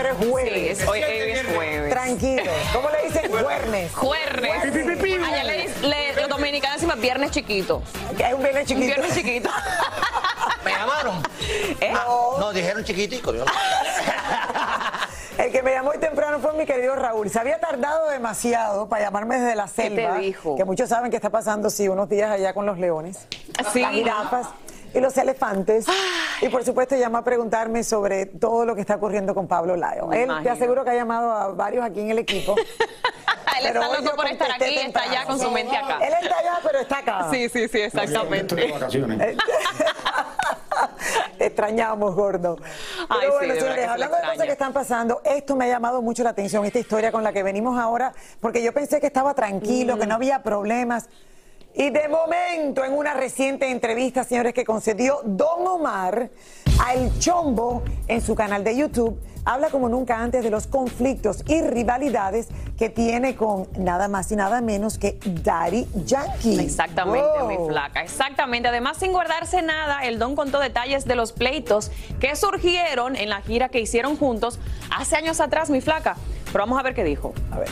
pero es jueves. Sí, es- hoy, es jueves. Tranquilo. ¿Cómo le dicen? Juernes. Jueves. Allá le, le- los dominicanos decimos viernes chiquito. Es un viernes Un chiquito. viernes chiquito. ¿Me llamaron? ¿Eh? No, dijeron chiquitico. yo- El que me llamó hoy temprano fue mi querido Raúl. Se había tardado demasiado para llamarme desde la ¿Qué te selva. dijo? Que muchos saben que está pasando, sí, unos días allá con los leones, Sí. las jirafas y los elefantes. Y por supuesto llama a preguntarme sobre todo lo que está ocurriendo con Pablo Lyon. Me Él te imagino. aseguro que ha llamado a varios aquí en el equipo. Él Pero está loco por estar aquí y está allá con su mente acá. Él está allá, pero está acá. Sí, sí, sí, exactamente. Te extrañamos, gordo. Ay, Pero sí, bueno, de verdad señores, le hablando de cosas que están pasando, esto me ha llamado mucho la atención, esta historia con la que venimos ahora, porque yo pensé que estaba tranquilo, que no había problemas. Y de momento, en una reciente entrevista, señores, que concedió Don Omar a El Chombo en su canal de YouTube, habla como nunca antes de los conflictos y rivalidades que tiene con nada más y nada menos que Daddy Yankee. Exactamente, Wow. mi flaca. Exactamente. Además, sin guardarse nada, el Don contó detalles de los pleitos que surgieron en la gira que hicieron juntos hace años atrás, mi flaca. Pero vamos a ver qué dijo. A ver.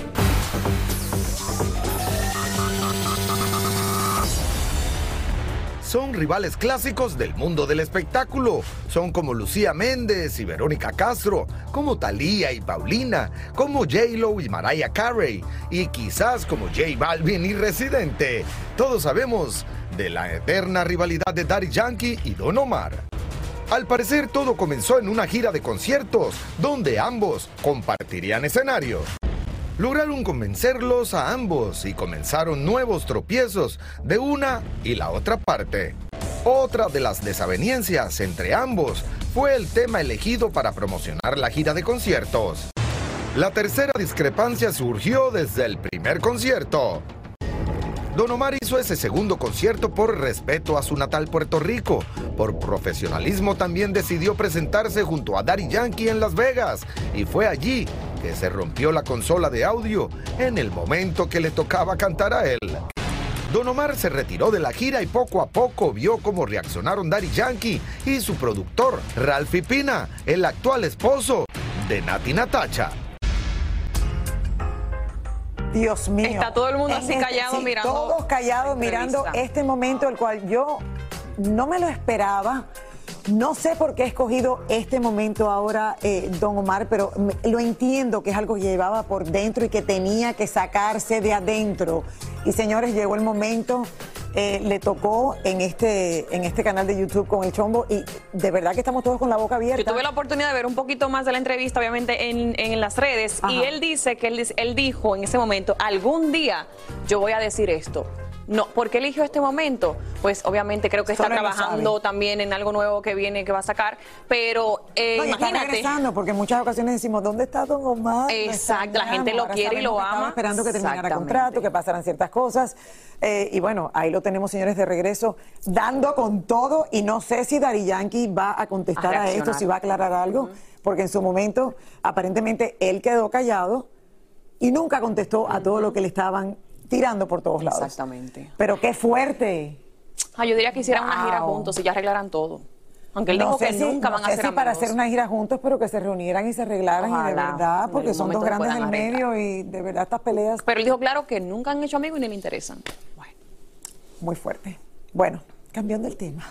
Son rivales clásicos del mundo del espectáculo. Son como Lucía Méndez y Verónica Castro, como Thalía y Paulina, como J-Lo y Mariah Carey, y quizás como J Balvin y Residente. Todos sabemos de la eterna rivalidad de Daddy Yankee y Don Omar. Al parecer todo comenzó en una gira de conciertos, donde ambos compartirían escenario. Lograron convencerlos a ambos y comenzaron nuevos tropiezos de una y la otra parte. Otra de las desavenencias entre ambos fue el tema elegido para promocionar la gira de conciertos. La tercera discrepancia surgió desde el primer concierto. Don Omar hizo ese segundo concierto por respeto a su natal Puerto Rico. Por profesionalismo también decidió presentarse junto a Daddy Yankee en Las Vegas. Y fue allí que se rompió la consola de audio en el momento que le tocaba cantar a él. Don Omar se retiró de la gira y poco a poco vio cómo reaccionaron Daddy Yankee y su productor, Ralphie Pina, el actual esposo de Nati Natacha. Dios mío. Está todo el mundo así En callado mirando Todos callados la mirando este momento, el cual yo no me lo esperaba. No sé por qué he escogido este momento ahora, eh, don Omar, pero lo entiendo que es algo que llevaba por dentro y que tenía que sacarse de adentro. Y señores, llegó el momento, eh, le tocó en este, en este canal de YouTube con el chombo y de verdad que estamos todos con la boca abierta. Yo tuve la oportunidad de ver un poquito más de la entrevista, obviamente, en, en las redes, y él dice que él, él dijo en ese momento, algún día yo voy a decir esto. No, ¿por qué eligió este momento? Pues obviamente creo que está Solo trabajando también en algo nuevo que viene, que va a sacar, pero eh, No, y está imagínate. regresando, porque en muchas ocasiones decimos, ¿dónde está Don Omar? Exacto, la gente lo quiere y lo ama. esperando que terminara contrato, que pasaran ciertas cosas. Eh, y bueno, ahí lo tenemos, señores, de regreso, dando con todo. Y no sé si Dari Yankee va a contestar A a, esto, si va a aclarar algo, porque en su momento, aparentemente, él quedó callado y nunca contestó a todo lo que le estaban tirando por todos lados. Exactamente. Pero qué fuerte. Ah, yo diría que hicieran una gira juntos y ya arreglaran todo. Aunque él no dijo que si, nunca no van a sé ser si para hacer una gira juntos, pero que se reunieran y se arreglaran y de verdad, porque son dos grandes del medio y de verdad estas peleas Pero él dijo claro que nunca han hecho amigos y ni le interesan. Bueno. muy fuertes. Bueno, cambiando el tema.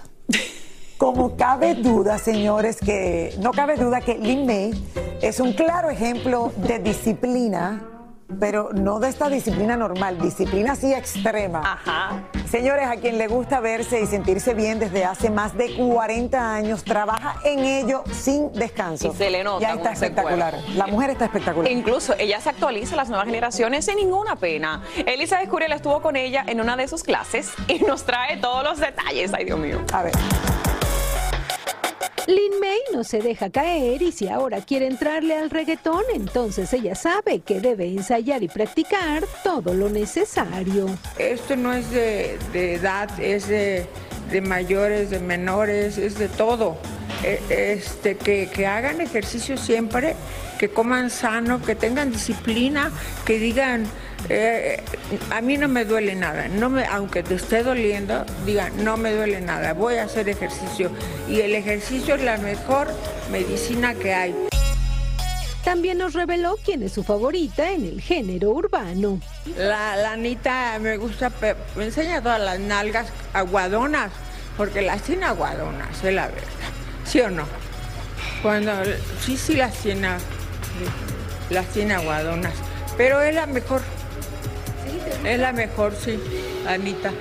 Como cabe duda, señores, que no cabe duda que Lin May es un claro ejemplo de disciplina, pero no de esta disciplina normal, disciplina así extrema. Ajá. Señores, a quien le gusta verse y sentirse bien desde hace más de 40 años, trabaja en ello sin descanso. Y se le nota Ya está espectacular. cuerpo. La mujer está espectacular. Incluso ella se actualiza a las nuevas generaciones sin ninguna pena. Elizabeth Curiel estuvo con ella en una de sus clases y nos trae todos los detalles. Ay, Dios mío. A ver. Lin May no se deja caer y si ahora quiere entrarle al reggaetón, entonces ella sabe que debe ensayar y practicar todo lo necesario. Esto no es de, edad, es de, mayores, de menores, es de todo. E- Este, que hagan ejercicio siempre, que coman sano, que tengan disciplina, que digan, eh, a mí no me duele nada, no me, aunque te esté doliendo, digan, no me duele nada, voy a hacer ejercicio. Y el ejercicio es la mejor medicina que hay. También nos reveló quién es su favorita en el género urbano. La, la Anita me gusta, me enseña todas las nalgas aguadonas, porque las tiene aguadonas, es la verdad. ¿Sí o no? Cuando, sí, sí las tiene, las tiene aguadonas, pero es la mejor. Es la mejor, sí, Anita.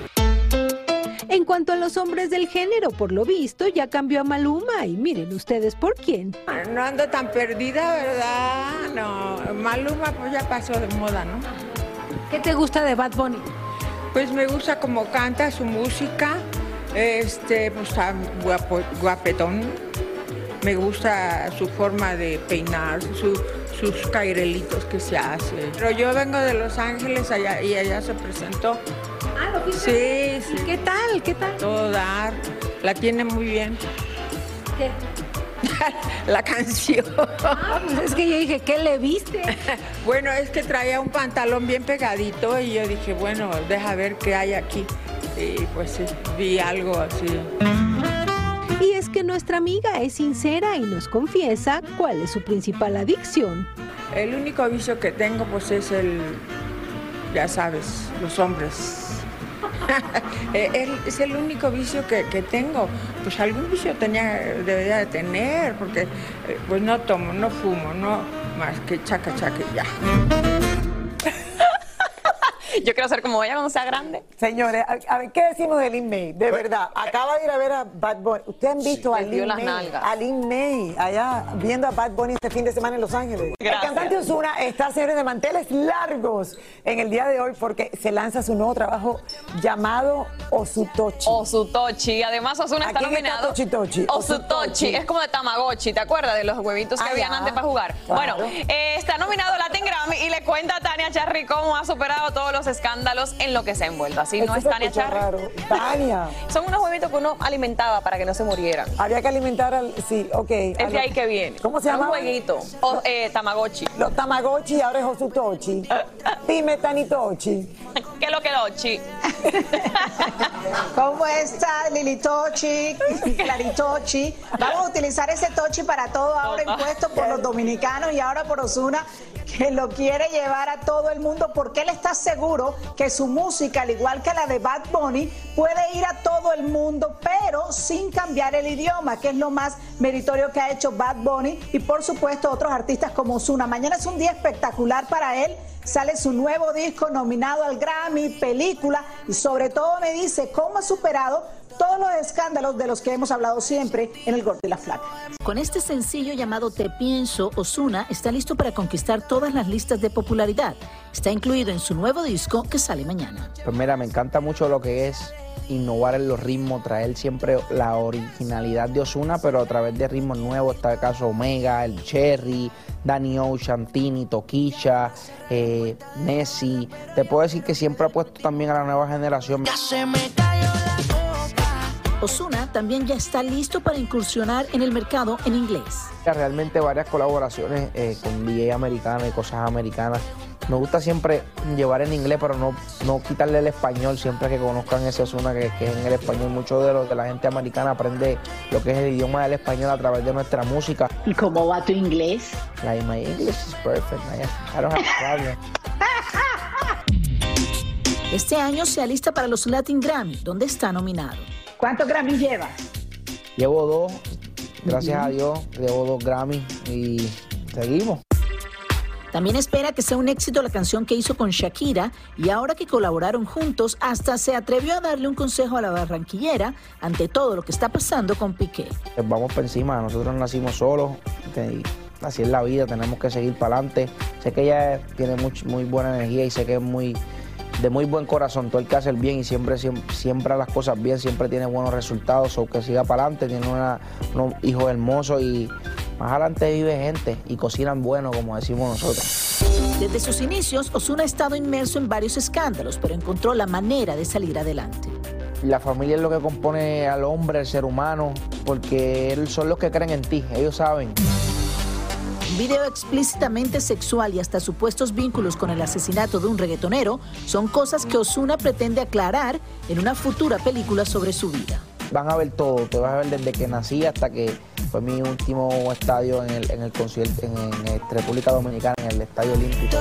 En cuanto a los hombres del género, por lo visto, ya cambió a Maluma y miren ustedes por quién. No ando tan perdida, ¿verdad? No, Maluma pues ya pasó de moda, ¿no? ¿Qué te gusta de Bad Bunny? Pues me gusta cómo canta su música, este, pues está guapo, guapetón. Me gusta su forma de peinar, su- sus cairelitos que se hace. Pero yo vengo de Los Ángeles allá, y allá se presentó. Ah, lo Sí, sí. ¿Qué tal? ¿Qué tal? Todo dar, la tiene muy bien. ¿Qué? la canción. Ah, pues es que yo dije, ¿qué le viste? Bueno, es que traía un pantalón bien pegadito y yo dije, bueno, deja ver qué hay aquí. Y pues sí, vi algo así. Que nuestra amiga es sincera y nos confiesa cuál es su principal adicción. El único vicio que tengo pues es el, ya sabes, los hombres. Eh, es el único vicio que, que tengo. Pues algún vicio tenía, debería de tener, porque eh, pues no tomo, no fumo, no más que chaca chaca ya. Yo quiero ser como ella cuando sea grande. Señores, a, a ver, ¿qué decimos de Lin May? De verdad, acaba de ir a ver a Bad Bunny. ¿Ustedes han visto a Le dio Lin May? nalgas. A Lin May, allá viendo a Bad Bunny este fin de semana en Los Ángeles. Gracias. El cantante Ozuna está, señores, de manteles largos en el día de hoy porque se lanza su nuevo trabajo llamado Osutochi. Osutochi. Además, Osuna ¿A está quién está nominado. Tochi Tochi? Osutochi. Osutochi. Es como de Tamagotchi, ¿te acuerdas? De los huevitos que Ah, habían ya. antes para jugar. Claro. Bueno, eh, está nominado Latin Grammy y le cuenta a Tania Charry cómo ha superado todos los escándalos en lo que se ha envuelto. Así no es Tania raro. Tania. Son unos huevitos que uno alimentaba para que no se murieran. Había que alimentar al. Sí, ok. Es de ahí que viene. ¿Cómo se Un llama? jueguito. O, eh, Tamagotchi. Los Tamagotchi ahora es Osutochi. Dime, Tanitochi. ¿Qué es lo que Lochi? ¿Cómo está Lili Tochi, Claritochi? Vamos a utilizar ese Tochi para todo ahora impuesto por los dominicanos y ahora por Osuna, que lo quiere llevar a todo el mundo porque él está seguro que su música, al igual que la de Bad Bunny, puede ir a todo el mundo, pero sin cambiar el idioma, que es lo más meritorio que ha hecho Bad Bunny y por supuesto otros artistas como Osuna. Mañana es un día espectacular para él. Sale su nuevo disco nominado al Grammy, película y sobre todo me dice cómo ha superado todos los escándalos de los que hemos hablado siempre en el Gordo y la Flaca. Con este sencillo llamado Te Pienso, Osuna está listo para conquistar todas las listas de popularidad. Está incluido en su nuevo disco que sale mañana. Pues mira, me encanta mucho lo que es innovar en los ritmos, traer siempre la originalidad de Osuna, pero a través de ritmos nuevos, está el caso Omega, el Cherry, Danny Ocean, Tini, Toquisha, eh, Nessie. Te puedo decir que siempre ha puesto también a la nueva generación. Osuna también ya está listo para incursionar en el mercado en inglés. Realmente varias colaboraciones eh, con DJ americanos y cosas americanas. Me gusta siempre llevar en inglés, pero no, no quitarle el español, siempre que conozcan ese Osuna que, que es en el español. Mucho de lo de la gente americana aprende lo que es el idioma del español a través de nuestra música. ¿Y cómo va tu inglés? Like, my English is perfect. I, don't have. Este año se alista para los Latin Grammy, donde está nominado. ¿Cuántos Grammys llevas? Llevo dos, gracias a Dios, llevo dos Grammy y seguimos. También espera que sea un éxito la canción que hizo con Shakira y ahora que colaboraron juntos, hasta se atrevió a darle un consejo a la barranquillera ante todo lo que está pasando con Piqué. Pues vamos por encima, nosotros nacimos solos, y así es la vida, tenemos que seguir para adelante. Sé que ella tiene much- muy buena energía y sé que es muy de muy buen corazón, todo el que hace el bien y siempre, siempre, siempre las cosas bien, siempre tiene buenos resultados, o que siga para adelante, tiene una, unos hijos hermosos y más adelante vive gente y cocinan bueno, como decimos nosotros. Desde sus inicios, Osuna ha estado inmerso en varios escándalos, pero encontró la manera de salir adelante. La familia es lo que compone al hombre, al ser humano, porque son los que creen en ti, ellos saben. Video explícitamente sexual y hasta supuestos vínculos con el asesinato de un reggaetonero son cosas que Osuna pretende aclarar en una futura película sobre su vida. Van a ver todo, te vas a ver desde que nací hasta que fue mi último estadio en el, en el concierto en, República Dominicana, en el Estadio Olímpico.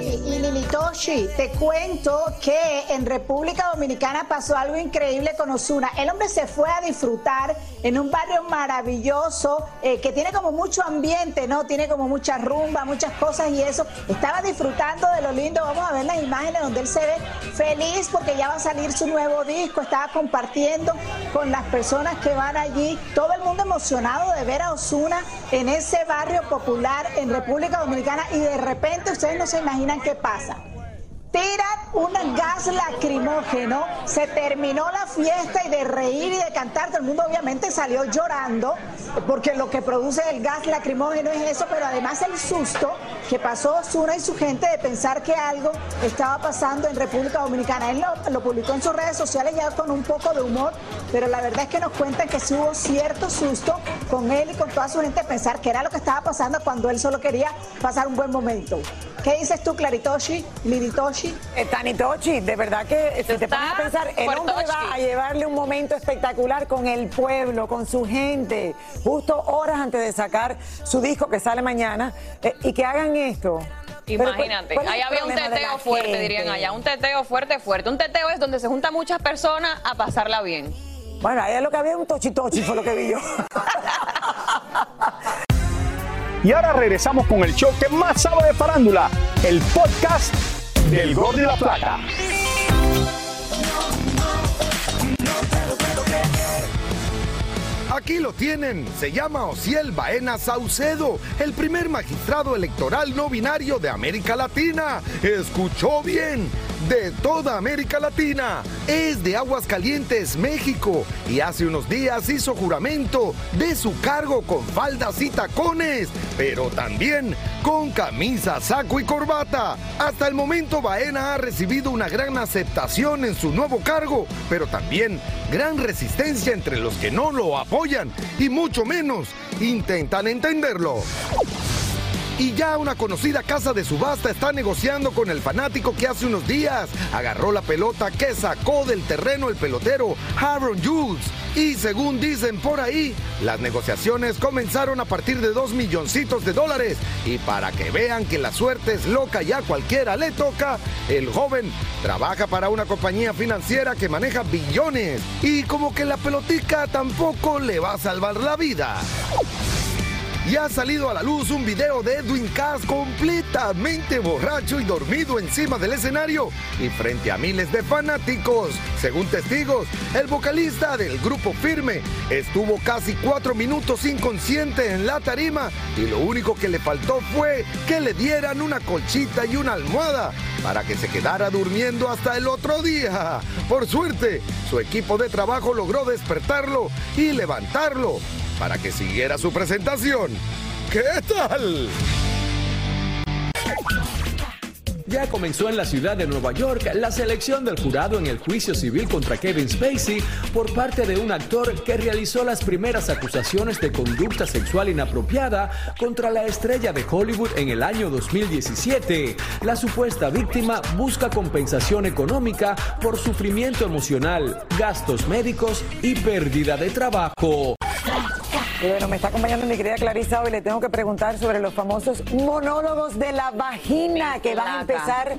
Y Lili Toshi, te cuento que en República Dominicana pasó algo increíble con Osuna. El hombre se fue a disfrutar en un barrio maravilloso eh, que tiene como mucho ambiente, ¿no? Tiene como mucha rumba, muchas cosas y eso. Estaba disfrutando de lo lindo. Vamos a ver las imágenes donde él se ve feliz porque ya va a salir su nuevo disco. Estaba compartiendo con las personas que van allí. Todo el mundo emocionado de ver a Osuna en ese barrio popular en República Dominicana y de repente ustedes no se imaginan qué pasa. Tiran un gas lacrimógeno, se terminó la fiesta y de reír y de cantar, todo el mundo obviamente salió llorando, porque lo que produce el gas lacrimógeno es eso, pero además el susto que pasó Osuna y su gente de pensar que algo estaba pasando en República Dominicana. Él lo, lo publicó en sus redes sociales ya con un poco de humor, pero la verdad es que nos cuentan que sí hubo cierto susto con él y con toda su gente pensar que era lo que estaba pasando cuando él solo quería pasar un buen momento. ¿Qué dices tú, Claritoshi, Liritoshi? Eh, Tanitochi, de verdad que si te pones a pensar, el hombre va a llevarle un momento espectacular con el pueblo, con su gente, justo horas antes de sacar su disco que sale mañana, eh, y que hagan esto. Imagínate, ¿cuál es el ahí había un teteo fuerte, gente? dirían allá, un teteo fuerte, fuerte. Un teteo es donde se juntan muchas personas a pasarla bien. Bueno, ahí es lo que había un tochi-tochi, fue lo que vi yo. Y ahora regresamos con el show que más sabe de farándula, el podcast del Gol de la Plata. Aquí lo tienen, se llama Ociel Baena Saucedo, el primer magistrado electoral no binario de América Latina. Escuchó bien, de toda América Latina. Es de Aguascalientes, México, y hace unos días hizo juramento de su cargo con faldas y tacones, pero también con camisa, saco y corbata. Hasta el momento Baena ha recibido una gran aceptación en su nuevo cargo, pero también gran resistencia entre los que no lo apoyan y mucho menos intentan entenderlo. Y ya una conocida casa de subasta está negociando con el fanático que hace unos días agarró la pelota que sacó del terreno el pelotero Aaron Jules. Y según dicen por ahí, las negociaciones comenzaron a partir de dos milloncitos de dólares. Y para que vean que la suerte es loca y a cualquiera le toca, el joven trabaja para una compañía financiera que maneja billones. Y como que la pelotica tampoco le va a salvar la vida. Y ha salido a la luz un video de Edwin Cass completamente borracho y dormido encima del escenario y frente a miles de fanáticos. Según testigos, el vocalista del grupo Firme estuvo casi cuatro minutos inconsciente en la tarima y lo único que le faltó fue que le dieran una colchita y una almohada para que se quedara durmiendo hasta el otro día. Por suerte, su equipo de trabajo logró despertarlo y levantarlo para que siguiera su presentación. ¿Qué tal? Ya comenzó en la ciudad de Nueva York la selección del jurado en el juicio civil contra Kevin Spacey por parte de un actor que realizó las primeras acusaciones de conducta sexual inapropiada contra la estrella de Hollywood en el año 2017. La supuesta víctima busca compensación económica por sufrimiento emocional, gastos médicos y pérdida de trabajo. Y bueno, me está acompañando mi querida Clarisa hoy. Le tengo que preguntar sobre los famosos monólogos de la vagina que van a empezar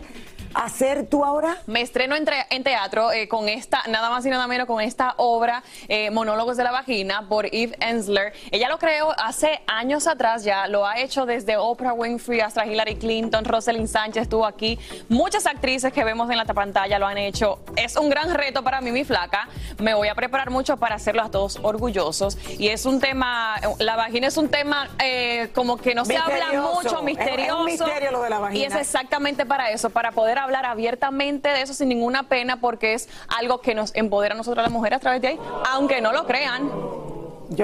hacer tú ahora. Me estreno en, teatro eh, con esta, nada más y nada menos, con esta obra, eh, Monólogos de la Vagina, por Eve Ensler. Ella lo creó hace años atrás ya, lo ha hecho desde Oprah Winfrey hasta Hillary Clinton, Rosalind Sánchez estuvo aquí. Muchas actrices que vemos en la pantalla lo han hecho. Es un gran reto para mí, mi flaca. Me voy a preparar mucho para hacerlos a todos orgullosos. Y es un tema, la vagina es un tema eh, como que no se habla Misterioso. mucho, Es un misterioso. misterio lo de la vagina. Y es exactamente para eso, para poder hablar abiertamente de eso sin ninguna pena porque es algo que nos empodera a nosotros las mujeres a través de ahí, aunque no lo crean.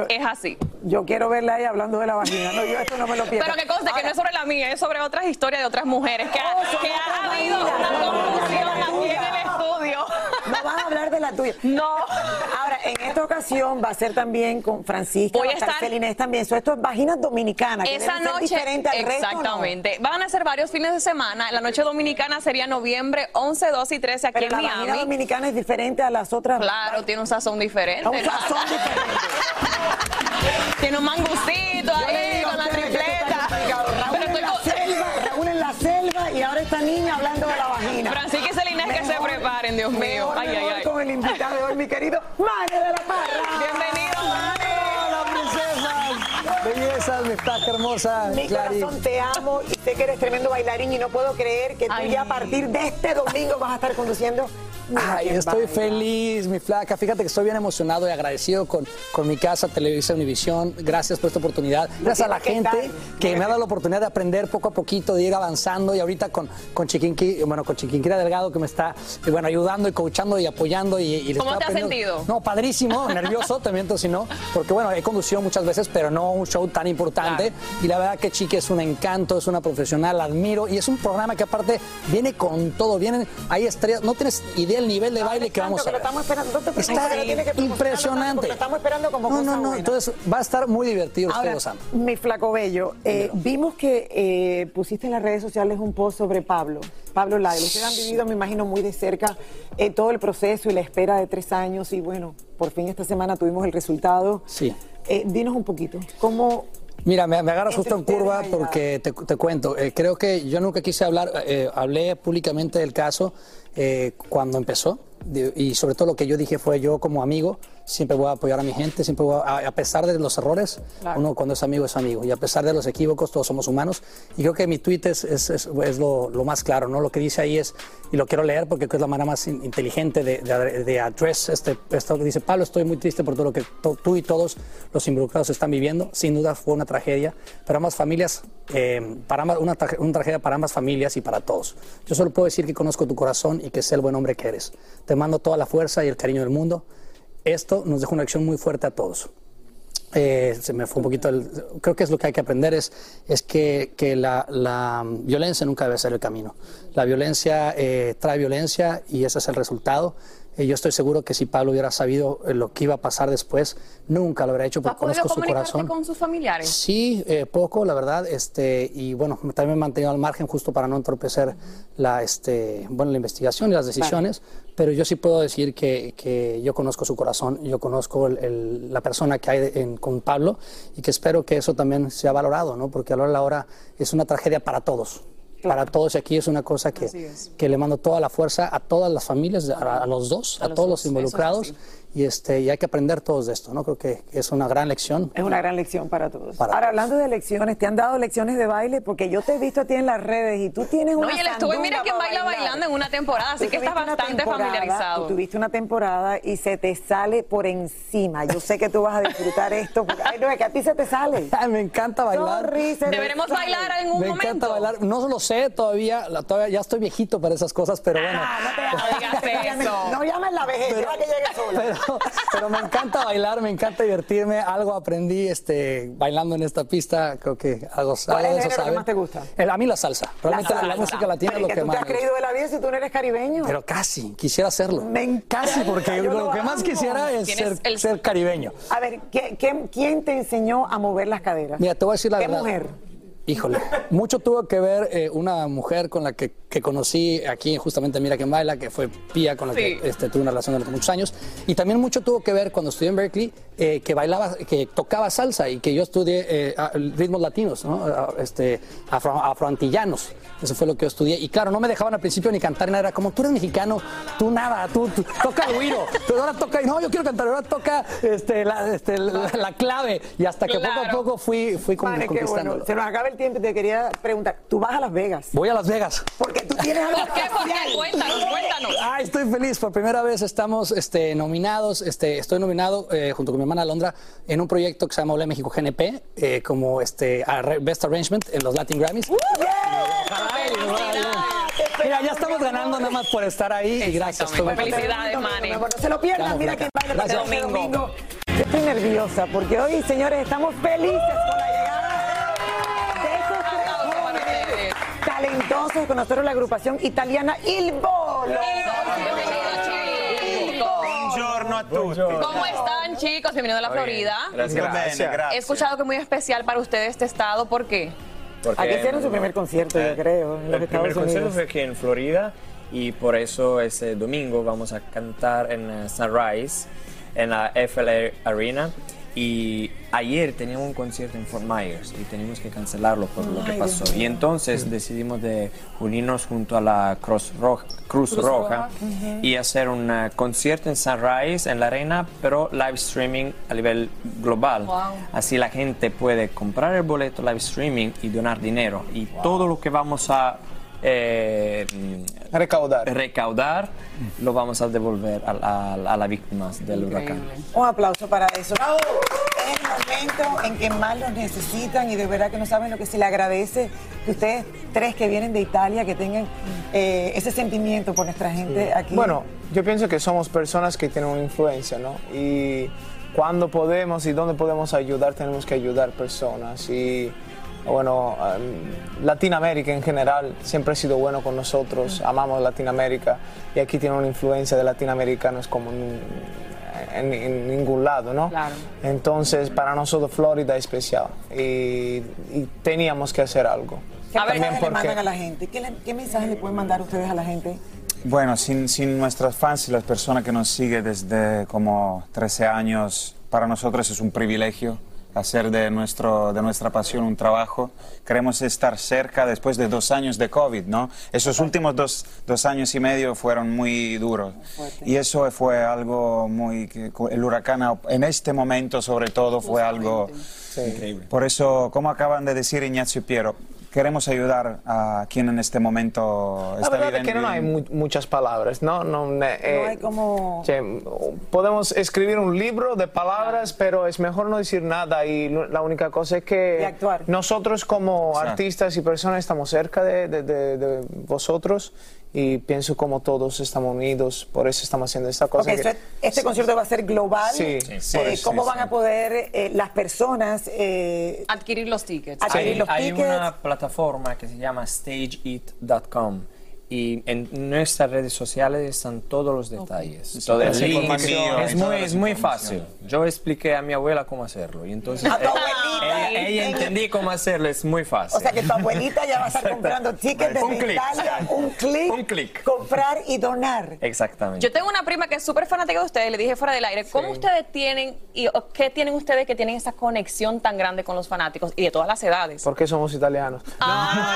es así. Yo quiero verla ahí hablando de la vagina. No, yo esto no me lo pierdo. Pero que conste que no es sobre la mía, es sobre otras historias de otras mujeres. Que, ha, Oh, que ha habido una confusión aquí en el estudio. No vas a hablar de la tuya. No. Ahora, en esta ocasión va a ser también con Francisca, Voy a estar Celinés también. So, esto es vaginas dominicanas. Esa noche, diferente al resto, ¿no? exactamente. Van a ser varios fines de semana. La noche dominicana sería noviembre 11, 12 y 13 aquí Pero en la vagina Miami. dominicana es diferente a las otras. Claro, tiene un sazón diferente. Un sazón tiene un le ahí mi querido Mane de la Parra. Bienvenido, Mane. Hola, princesas. Bellezas, mi estaca hermosa. Mi Clary. corazón te amo y sé que eres tremendo bailarín y no puedo creer que tú Ay. ya a partir de este domingo vas a estar conduciendo. Ay, estoy feliz, mi flaca. Fíjate que estoy bien emocionado y agradecido con, con mi casa, Televisa Univisión. Gracias por esta oportunidad. Gracias a la ¿Qué gente que me ha dado la oportunidad de aprender poco a poquito, de ir avanzando. Y ahorita con, con Chiquinqui, bueno, con Chiquinquira Delgado, que me está eh, bueno, ayudando y coachando y apoyando. Y, ¿Cómo te has sentido? No, padrísimo, nervioso también, si no. Porque bueno, he conducido muchas veces, pero no un show tan importante. Y la verdad que Chiqui es un encanto, es una profesional, la admiro. Y es un programa que aparte viene con todo. Vienen, hay estrellas. No tienes idea del nivel de baile que vamos a lo ver. preocupes, Está lo impresionante. Lo estamos esperando como No, no, no. Entonces va a estar muy divertido. Ahora, gozando. mi flaco bello, eh, vimos que eh, pusiste en las redes sociales un post sobre Pablo, Pablo Lyle. Ustedes han vivido, me imagino, muy de cerca eh, todo el proceso y la espera de tres años y bueno, por fin esta semana tuvimos el resultado. Sí. Dinos un poquito, ¿cómo Mira, me, me agarras justo en curva porque te, te cuento. eh, creo que yo nunca quise hablar, eh, hablé públicamente del caso eh, cuando empezó y sobre todo lo que yo dije fue yo como amigo siempre voy a apoyar a mi gente, siempre voy a, a pesar de los errores, Claro. uno cuando es amigo es amigo y a pesar de los equívocos todos somos humanos y creo que mi tweet es, es, es- es lo, lo más claro, ¿no? Lo que dice ahí es, y lo quiero leer porque creo que es la manera más in- inteligente de, de, de address este, esto que dice, Pablo, estoy muy triste por todo lo que to- tú y todos los involucrados están viviendo, sin duda fue una tragedia, pero ambas familias, eh, para ambas- una, traje- una tragedia para ambas familias y para todos. Yo solo puedo decir que conozco tu corazón y que sé el buen hombre que eres. Te mando toda la fuerza y el cariño del mundo. Esto nos deja una lección muy fuerte a todos. Eh, se me fue un poquito el- creo que es lo que hay que aprender es, es que, que la, la violencia nunca debe ser el camino la violencia eh, trae violencia y ese es el resultado yo estoy seguro que si Pablo hubiera sabido eh, lo que iba a pasar después nunca lo habría hecho ¿Has porque conozco su corazón con sus familiares? Sí, eh, poco, la verdad, este, y bueno, también me he mantenido al margen justo para no entorpecer la, este, bueno, la investigación y las decisiones, pero yo sí puedo decir que, que yo conozco su corazón, yo conozco el- el- la persona que hay en- con Pablo y que espero que eso también sea valorado, ¿no? Porque a la hora la hora es una tragedia para todos. Para todos, aquí es una cosa que, que le mando toda la fuerza a todas las familias, a, a los dos, a, los todos dos, los es involucrados, y, este, y hay que aprender todos de esto, ¿no? Creo que es una gran lección. Es una gran lección para todos. Para Ahora, todos. hablando de lecciones, ¿te han dado lecciones de baile? Porque yo te he visto a ti en las redes y tú tienes No, una y él estuvo Mira quién baila bailar. bailando en una temporada, así que está tuviste una bastante familiarizado. Tú tuviste una temporada y se te sale por encima. Yo sé que tú vas a disfrutar esto, porque ay, no, es que a ti se te sale. Ay, me encanta bailar. Sorry, Deberemos sale. bailar en un me momento. encanta bailar. No lo sé todavía, la- todavía ya estoy viejito para esas cosas, pero bueno. Ah, no te No digas eso. No llames la vejez, Pero- que llegue sola. Pero, pero me encanta bailar, me encanta divertirme. Algo aprendí este, bailando en esta pista. Creo que algo, ¿Cuál algo es de el que más te gusta? El- a mí la salsa. Realmente la, la salsa. música latina es lo ¿y que tú más te has creído de la vida si tú no eres caribeño? Pero casi, quisiera hacerlo. Me encanta, Casi, porque yo lo, lo que más quisiera es ser, el- ser caribeño. A ver, ¿qué- qué- quién te enseñó a mover las caderas? Mira, te voy a decir la ¿Qué verdad. mujer? Híjole, mucho tuvo que ver eh, una mujer con la que, que conocí aquí, justamente Mira Quién Baila, que fue Pía, con la Sí. que este, tuve una relación durante muchos años. Y también mucho tuvo que ver cuando estudié en Berkeley, eh, que bailaba, que tocaba salsa y que yo estudié eh, ritmos latinos, este, afro, afroantillanos. Eso fue lo que yo estudié. Y claro, no me dejaban al principio ni cantar nada. Era como, tú eres mexicano, tú nada, tú, tú toca el güiro. Pero ahora toca, no, yo quiero cantar, ahora toca este, la, este, la, la clave. Y hasta que poco a poco fui, fui conquistándolo. bueno. Se nos acaba el tiempo y te quería preguntar, ¿tú vas a Las Vegas? Voy a Las Vegas. Porque tú tienes algo ¿Por qué? ¿Por qué? Cuéntanos, cuéntanos. Ay, estoy feliz. Por primera vez estamos este, nominados. Este, estoy nominado eh, junto con mi hermana Alondra en un proyecto que se llama Ole México GNP eh, como este, Best Arrangement en los Latin Grammys. Mira, ya estamos ganando nada más por estar ahí y gracias. Felicidades, Manny. No se lo pierdan, mira Gracias. este domingo. Yo estoy nerviosa porque hoy, señores, estamos felices talentosos con nosotros la agrupación italiana Il Bolo. Buongiorno a tutti. ¿Cómo están, chicos? Bienvenidos a la Florida. Gracias. Grazie. He escuchado que es muy especial para ustedes este estado. ¿Por qué? Porque, Aquí hicieron su primer concierto, yo creo, en los El primer concierto fue aquí en Florida y por eso ese domingo vamos a cantar en eh, Sunrise, en la FLA Arena. Y ayer teníamos un concierto en Fort Myers y teníamos que cancelarlo por lo que pasó. Y entonces decidimos de unirnos junto a la Cruz Roja, Cruz Cruz Roja y hacer un eh, concierto en Sunrise, en la arena, pero live streaming a nivel global. Wow. Así la gente puede comprar el boleto live streaming y donar dinero. Y todo lo que vamos a eh, recaudar. recaudar lo vamos a devolver a, a- a las víctimas del huracán. Un aplauso para eso. Es el momento en que más los necesitan y de verdad que no saben lo que se le agradece que ustedes tres que vienen de Italia que tengan eh, ese sentimiento por nuestra gente aquí. Bueno, yo pienso que somos personas que tienen una influencia, ¿no? Y cuando podemos y donde podemos ayudar, tenemos que ayudar personas. Y bueno, um, Latinoamérica en general siempre ha sido bueno con nosotros, amamos Latinoamérica y aquí tiene una influencia de latinoamericanos como en, en- en ningún lado, ¿no? Entonces, para nosotros Florida es especial y, y teníamos que hacer algo. ¿Qué mensaje le porque- mandan a la gente? ¿Qué, le- qué mensaje le pueden mandar ustedes a la gente? Bueno, sin, sin nuestras fans y las personas que nos siguen desde como 13 años, para nosotros es un privilegio hacer de, nuestro, de nuestra pasión un trabajo. Queremos estar cerca después de dos años de COVID, ¿no? Esos últimos dos, dos años y medio fueron muy duros. Y eso fue algo muy... El huracán en este momento sobre todo fue algo increíble. Por eso, como acaban de decir Ignacio y Piero, queremos ayudar a quien en este momento La está verdad es que no hay mu- muchas palabras, ¿no? No, eh, No hay como... che, podemos escribir un libro de palabras, pero es mejor no decir nada y la única cosa es que nosotros como Exacto. artistas y personas estamos cerca de, de- de- de vosotros y pienso como todos estamos unidos, por eso estamos haciendo esta cosa. Ok, que- este concierto va a ser global. Sí, Eh, sí, sí, ¿Cómo sí. van a poder eh, las personas eh, Adquirir los tickets. adquirir Hay, los hay tickets? una plataforma que se llama stageit.com y en nuestras redes sociales están todos los detalles. Sí, Todo el toda link. información, es muy, es muy fácil. Yo expliqué a mi abuela cómo hacerlo y entonces A tu abuelita. ella, ella entendí cómo hacerlo, es muy fácil. O sea que tu abuelita ya va a estar comprando tickets desde Un clic. Italia, un clic, Un clic. comprar y donar. Exactamente. Yo tengo una prima que es súper fanática de ustedes, le dije fuera del aire, ¿cómo ustedes tienen y qué tienen ustedes que tienen esa conexión tan grande con los fanáticos y de todas las edades? ¿Por qué somos italianos? No, no, no.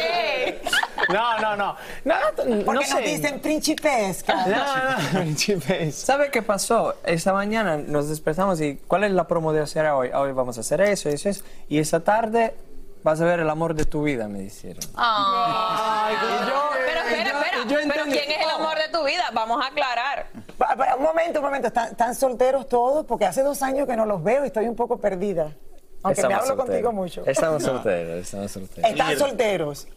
No, no Porque sé. nos dicen principesca. No, no, príncipes. ¿Sabe qué pasó? Esta mañana nos despertamos y ¿cuál es la promo de hacer hoy? Hoy vamos a hacer eso, eso, eso. Y esta tarde vas a ver el amor de tu vida, me dijeron. Ay, pero espera, espera, yo pero entendí. ¿quién es el amor de tu vida? Vamos a aclarar. Pa- pa- Un momento, un momento. ¿Están, están solteros todos? Porque hace dos años que no los veo y estoy un poco perdida. Aunque me Estamos hablo solteros. contigo mucho. Estamos solteros, estamos solteros. Están solteros.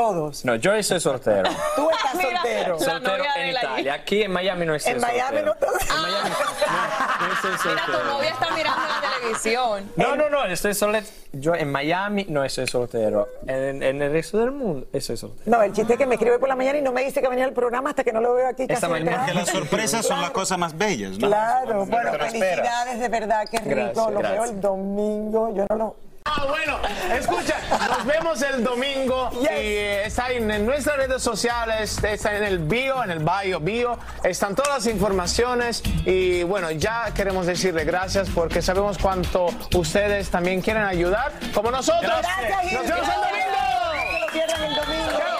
Todos. No, yo soy soltero. Tú estás soltero. soltero en Italia. Aquí en Miami no estoy En Miami soltero. no estás. En Miami no, no estoy Mira, soltero. tu novia está mirando la televisión. No, no, no, estoy soltero. Yo en Miami no estoy soltero. En, en el resto del mundo estoy soltero. No, el chiste es que me escribe por la mañana y no me dice que venía al programa hasta que no lo veo aquí. Esta casi mañana. entrando. Porque las sorpresas son las cosas más bellas, ¿no? Claro, bueno, Pero felicidades, de verdad, qué rico. Gracias, lo veo gracias. el domingo. Yo no lo. Ah, bueno, escucha, nos vemos el domingo y eh, está en, en nuestras redes sociales, está en el bio, en el bio, bio, están todas las informaciones y bueno, ya queremos decirle gracias porque sabemos cuánto ustedes también quieren ayudar, como nosotros. Gracias, Nos vemos el domingo. Que lo pierdan el domingo.